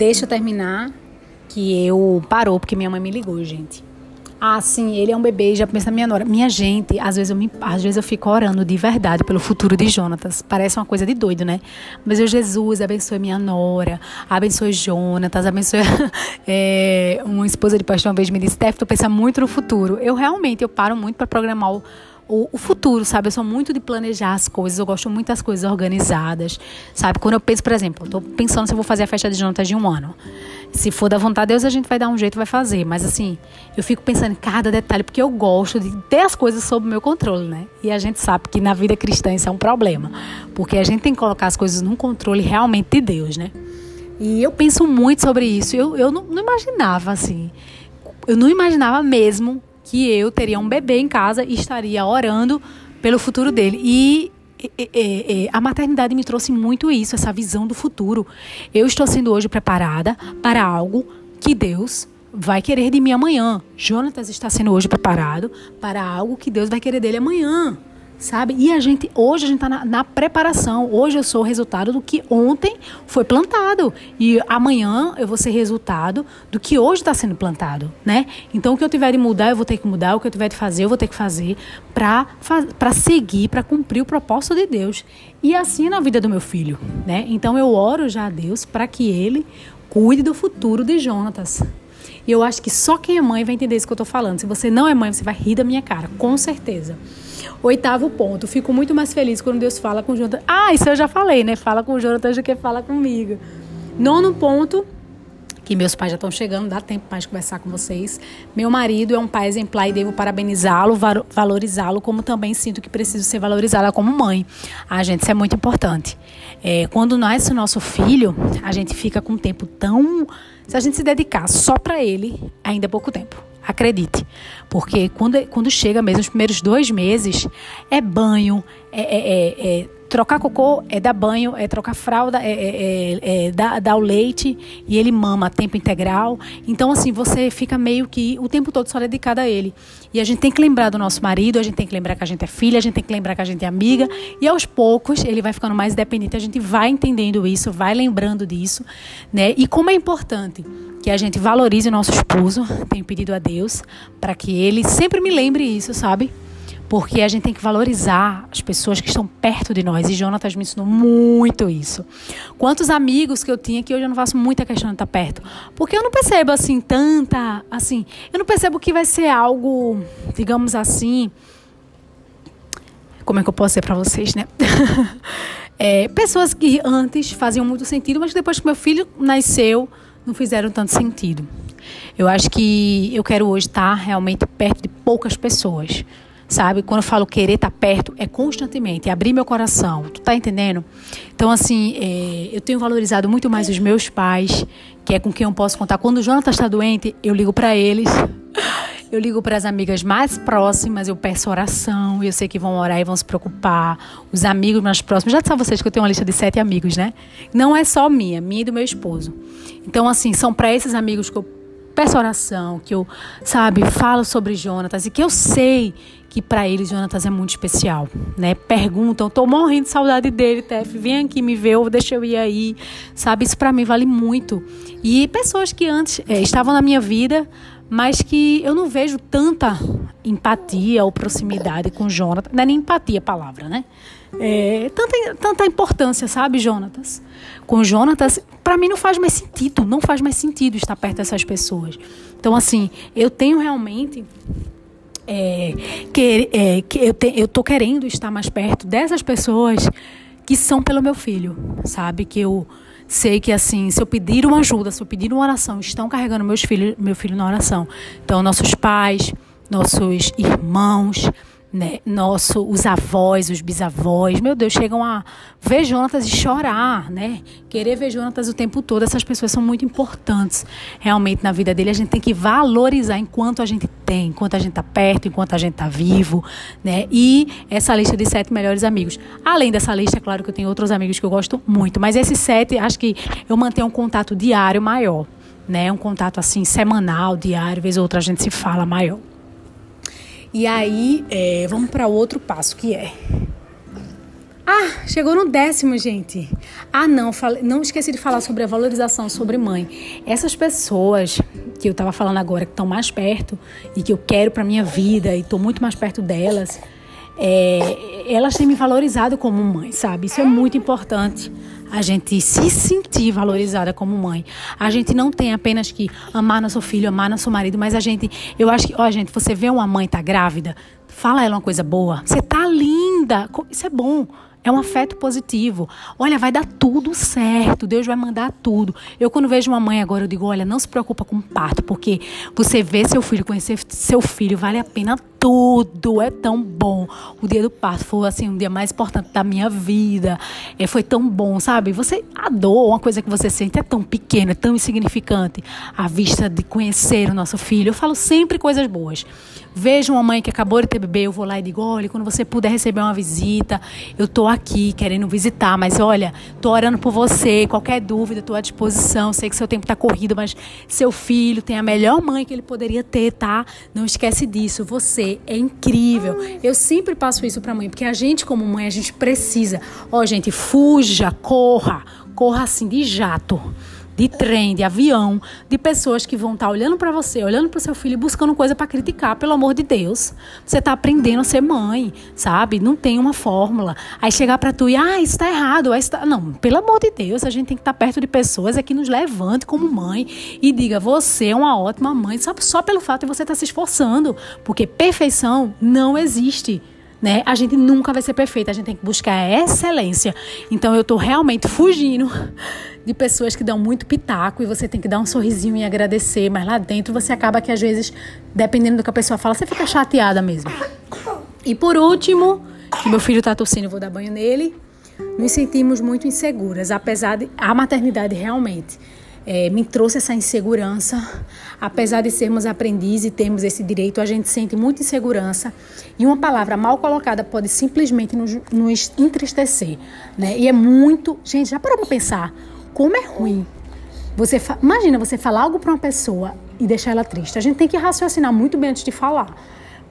Deixa eu terminar que eu parou porque minha mãe me ligou, gente. Ah, sim, ele é um bebê, já pensa minha nora. Minha gente, às vezes eu me, às vezes eu fico orando de verdade pelo futuro de Jonatas. Parece uma coisa de doido, né? Mas eu, Jesus, abençoe minha nora, abençoe Jonatas, abençoe é, uma esposa de pastor uma vez me disse, Steph, tu pensa muito no futuro. Eu realmente, eu paro muito para programar o o, o, futuro, sabe? Eu sou muito de planejar as coisas, eu gosto muito das coisas organizadas, sabe? Quando eu penso, por exemplo, eu tô pensando se eu vou fazer a festa de Jonatas de um ano. Se for da vontade de Deus, a gente vai dar um jeito, vai fazer. Mas assim, eu fico pensando em cada detalhe, porque eu gosto de ter as coisas sob meu controle, né? E a gente sabe que na vida cristã isso é um problema. Porque a gente tem que colocar as coisas num controle realmente de Deus, né? E eu penso muito sobre isso. Eu, eu não, não imaginava, assim. Eu não imaginava mesmo que eu teria um bebê em casa e estaria orando pelo futuro dele. E a maternidade me trouxe muito isso, essa visão do futuro. Eu estou sendo hoje preparada para algo que Deus vai querer de mim amanhã. Jonatas está sendo hoje preparado para algo que Deus vai querer dele amanhã sabe? E a gente, hoje a gente está na, na, preparação. Hoje eu sou o resultado do que ontem foi plantado. E amanhã eu vou ser resultado do que hoje está sendo plantado, né? Então o que eu tiver de mudar, eu vou ter que mudar. O que eu tiver de fazer, eu vou ter que fazer para seguir, para cumprir o propósito de Deus. E assim é na vida do meu filho, né? Então eu oro já a Deus para que ele cuide do futuro de Jonatas. E eu acho que só quem é mãe vai entender isso que eu estou falando. Se você não é mãe, você vai rir da minha cara, com certeza. Oitavo ponto, fico muito mais feliz quando Deus fala com o Jonathan. Ah, isso eu já falei, né? Fala com o Jonathan do que fala comigo. Nono ponto, que meus pais já estão chegando, dá tempo mais de conversar com vocês. Meu marido é um pai exemplar e devo parabenizá-lo, valorizá-lo, como também sinto que preciso ser valorizada como mãe. Ah, gente, isso é muito importante. É, quando nasce o nosso filho, a gente fica com um tempo tão. Se a gente se dedicar só para ele, ainda é pouco tempo. Acredite. Porque quando, quando chega mesmo os primeiros dois meses, é banho, é, é, é, é trocar cocô, é dar banho, é trocar fralda, é, é, dar, dar, o leite e ele mama a tempo integral. Então, assim, você fica meio que o tempo todo só dedicado a ele. E a gente tem que lembrar do nosso marido, a gente tem que lembrar que a gente é filha, a gente tem que lembrar que a gente é amiga. E aos poucos ele vai ficando mais dependente, a gente vai entendendo isso, vai lembrando disso, né? E como é importante que a gente valorize o nosso esposo. Tenho pedido a Deus para que ele sempre me lembre isso, sabe? Porque a gente tem que valorizar as pessoas que estão perto de nós. E Jonatas me ensinou muito isso. Quantos amigos que eu tinha que hoje eu não faço muita questão de estar perto. Porque eu não percebo assim tanta. Assim, eu não percebo que vai ser algo, digamos assim. Como é que eu posso dizer para vocês, né? é, pessoas que antes faziam muito sentido, mas depois que meu filho nasceu não fizeram tanto sentido. Eu acho que eu quero hoje estar realmente perto de poucas pessoas. Sabe? Quando eu falo querer estar perto, é constantemente, é abrir meu coração. Tu tá entendendo? Então, assim, é, eu tenho valorizado muito mais os meus pais, que é com quem eu posso contar. Quando o Jonathan está doente, eu ligo para eles. Eu ligo para as amigas mais próximas, eu peço oração, eu sei que vão orar e vão se preocupar. Os amigos mais próximos, já sabem vocês que eu tenho uma lista de sete amigos, né? Não é só minha, minha e do meu esposo. Então, assim, são para esses amigos que eu peço oração, que eu, sabe, falo sobre Jonatas e que eu sei que para eles Jonatas é muito especial, né? Perguntam, tô morrendo de saudade dele, Tef, vem aqui me ver, ou deixa eu ir aí, sabe? Isso para mim vale muito. E pessoas que antes é, estavam na minha vida, mas que eu não vejo tanta empatia ou proximidade com Jonatas, não é nem empatia a palavra, né? É, tanta, tanta importância, sabe, Jonatas? Com Jonatas, para mim não faz mais sentido, não faz mais sentido estar perto dessas pessoas. Então, assim, eu tenho realmente é, que, é, que eu, te, eu tô querendo estar mais perto dessas pessoas que são pelo meu filho, sabe? Que eu sei que assim, se eu pedir uma ajuda, se eu pedir uma oração, estão carregando meus filhos, meu filho na oração. Então, nossos pais, nossos irmãos, né? Nosso, os avós, os bisavós, meu Deus, chegam a ver Jonatas e chorar, né? Querer ver Jonatas o tempo todo. Essas pessoas são muito importantes realmente na vida dele. A gente tem que valorizar enquanto a gente tem, enquanto a gente está perto, enquanto a gente está vivo, né? E essa lista de sete melhores amigos. Além dessa lista, é claro que eu tenho outros amigos que eu gosto muito, mas esses sete, acho que eu mantenho um contato diário maior, né? Um contato assim semanal, diário, vez ou outra a gente se fala maior. E aí, é, vamos para outro passo que é. Ah, chegou no décimo, gente. Ah, não, falei, não esqueci de falar sobre a valorização sobre mãe. Essas pessoas que eu tava falando agora, que estão mais perto e que eu quero para minha vida e tô muito mais perto delas, é, elas têm me valorizado como mãe, sabe? Isso é muito importante. A gente se sentir valorizada como mãe. A gente não tem apenas que amar nosso filho, amar nosso marido, mas a gente, eu acho que, ó, gente, você vê uma mãe tá grávida, fala ela uma coisa boa. Você tá linda. Isso é bom. É um afeto positivo. Olha, vai dar tudo certo. Deus vai mandar tudo. Eu, quando vejo uma mãe agora, eu digo: olha, não se preocupa com o parto, porque você vê seu filho, conhecer seu filho, vale a pena tudo. É tão bom. O dia do parto foi assim um dia mais importante da minha vida. É, foi tão bom, sabe? Você a dor, uma coisa que você sente é tão pequena, é tão insignificante. À vista de conhecer o nosso filho, eu falo sempre coisas boas. Vejo uma mãe que acabou de ter bebê, eu vou lá e digo: olha, quando você puder receber uma visita, eu tô aqui querendo visitar, mas olha, tô orando por você. Qualquer dúvida, tô à disposição. Sei que seu tempo tá corrido, mas seu filho tem a melhor mãe que ele poderia ter, tá? Não esquece disso. Você é incrível. Eu sempre passo isso pra mãe, porque a gente, como mãe, a gente precisa. Ó, gente, fuja, corra, corra assim de jato de trem, de avião, de pessoas que vão estar tá olhando para você, olhando para o seu filho e buscando coisa para criticar, pelo amor de Deus. Você está aprendendo a ser mãe, sabe? Não tem uma fórmula. Aí chegar para tu e, ah, isso está errado. Isso tá... Não, pelo amor de Deus, a gente tem que estar tá perto de pessoas é que nos levante como mãe e diga, você é uma ótima mãe, só, só pelo fato de você estar tá se esforçando, porque perfeição não existe né? A gente nunca vai ser perfeita, a gente tem que buscar a excelência. Então eu tô realmente fugindo de pessoas que dão muito pitaco e você tem que dar um sorrisinho e agradecer, mas lá dentro você acaba que às vezes, dependendo do que a pessoa fala, você fica chateada mesmo. E por último, que meu filho tá tossindo, vou dar banho nele. Nos sentimos muito inseguras, apesar de a maternidade realmente é, me trouxe essa insegurança. Apesar de sermos aprendizes e termos esse direito, a gente sente muita insegurança. E uma palavra mal colocada pode simplesmente nos, nos entristecer. Né? E é muito. Gente, já parou para pensar como é ruim? Você. Imagina você falar algo para uma pessoa e deixar ela triste. A gente tem que raciocinar muito bem antes de falar.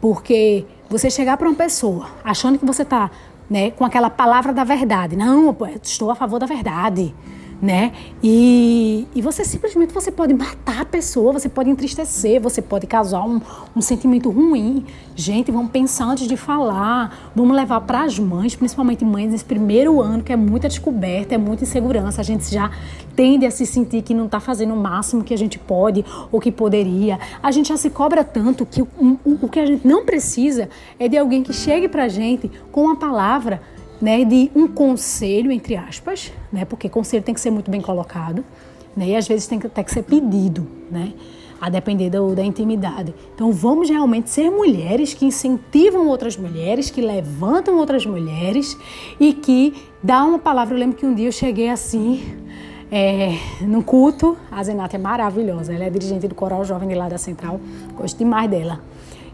Porque você chegar para uma pessoa achando que você está né, com aquela palavra da verdade. Não, estou a favor da verdade né? E, e você simplesmente você pode matar a pessoa, você pode entristecer, você pode causar um, um sentimento ruim. Gente, vamos pensar antes de falar, vamos levar para as mães, principalmente mães nesse primeiro ano que é muita descoberta, é muita insegurança, a gente já tende a se sentir que não está fazendo o máximo que a gente pode ou que poderia. A gente já se cobra tanto que o, o, o que a gente não precisa é de alguém que chegue para a gente com uma palavra né, de um conselho, entre aspas, né, porque conselho tem que ser muito bem colocado, né, e às vezes tem que que ser pedido, né, a depender do, da intimidade. Então vamos realmente ser mulheres que incentivam outras mulheres, que levantam outras mulheres e que dá uma palavra. Eu lembro que um dia eu cheguei assim, é, no culto, a Zenata é maravilhosa, ela é dirigente do Coral Jovem lá da Central, gosto demais dela.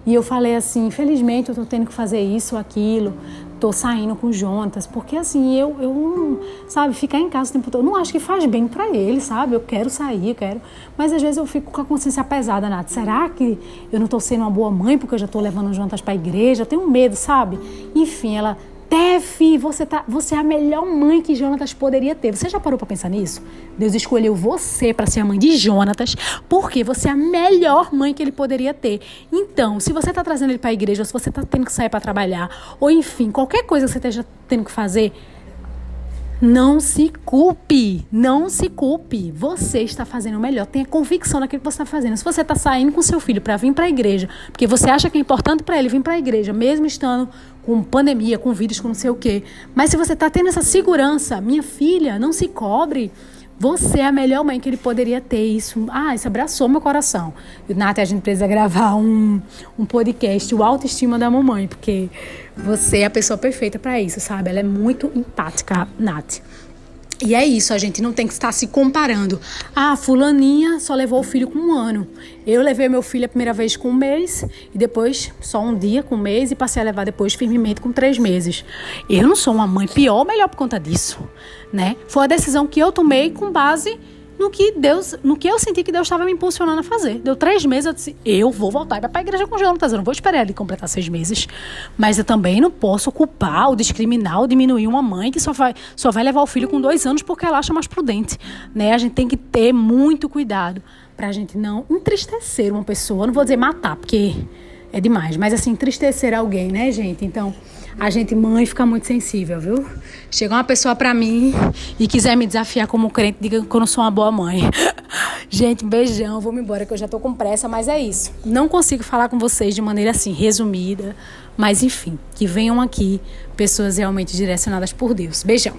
E eu falei assim, infelizmente eu estou tendo que fazer isso, aquilo, tô saindo com Jonatas, porque assim, eu, eu sabe, ficar em casa o tempo todo, não acho que faz bem para ele, sabe? Eu quero sair, eu quero. Mas às vezes eu fico com a consciência pesada, Nath. Será que eu não tô sendo uma boa mãe porque eu já tô levando Jonatas para igreja? Eu tenho medo, sabe? Enfim, ela Tef, você, tá, você é a melhor mãe que Jonatas poderia ter. Você já parou para pensar nisso? Deus escolheu você para ser a mãe de Jonatas, porque você é a melhor mãe que ele poderia ter. Então, se você está trazendo ele para a igreja, ou se você está tendo que sair para trabalhar, ou enfim, qualquer coisa que você esteja tendo que fazer, não se culpe, não se culpe. Você está fazendo o melhor. Tenha convicção naquilo que você está fazendo. Se você está saindo com seu filho para vir para a igreja, porque você acha que é importante para ele vir para a igreja, mesmo estando com pandemia, com vírus, com não sei o quê. Mas se você está tendo essa segurança, minha filha, não se cobre. Você é a melhor mãe que ele poderia ter. Isso, ah, isso abraçou meu coração. Nath, a gente precisa gravar um, um podcast, o Autoestima da Mamãe, porque você é a pessoa perfeita para isso, sabe? Ela é muito empática, Nath. E é isso, a gente não tem que estar se comparando. Ah, fulaninha só levou o filho com um ano. Eu levei meu filho a primeira vez com um mês e depois só um dia com um mês e passei a levar depois firmemente com três meses. Eu não sou uma mãe pior ou melhor por conta disso, né? Foi a decisão que eu tomei com base no que Deus, no que eu senti que Deus estava me impulsionando a fazer. Deu três meses, eu disse, eu vou voltar para a igreja com Jonatas, eu não vou esperar ele completar seis meses. Mas eu também não posso culpar, ou discriminar, ou diminuir uma mãe que só vai, só vai levar o filho com dois anos porque ela acha mais prudente. Né? A gente tem que ter muito cuidado para a gente não entristecer uma pessoa. Não vou dizer matar, porque é demais, mas assim, entristecer alguém, né, gente? Então a gente, mãe, fica muito sensível, viu? Chega uma pessoa para mim e quiser me desafiar como crente, diga que eu não sou uma boa mãe. gente, beijão, vou me embora que eu já tô com pressa, mas é isso. Não consigo falar com vocês de maneira assim, resumida, mas enfim, que venham aqui pessoas realmente direcionadas por Deus. Beijão.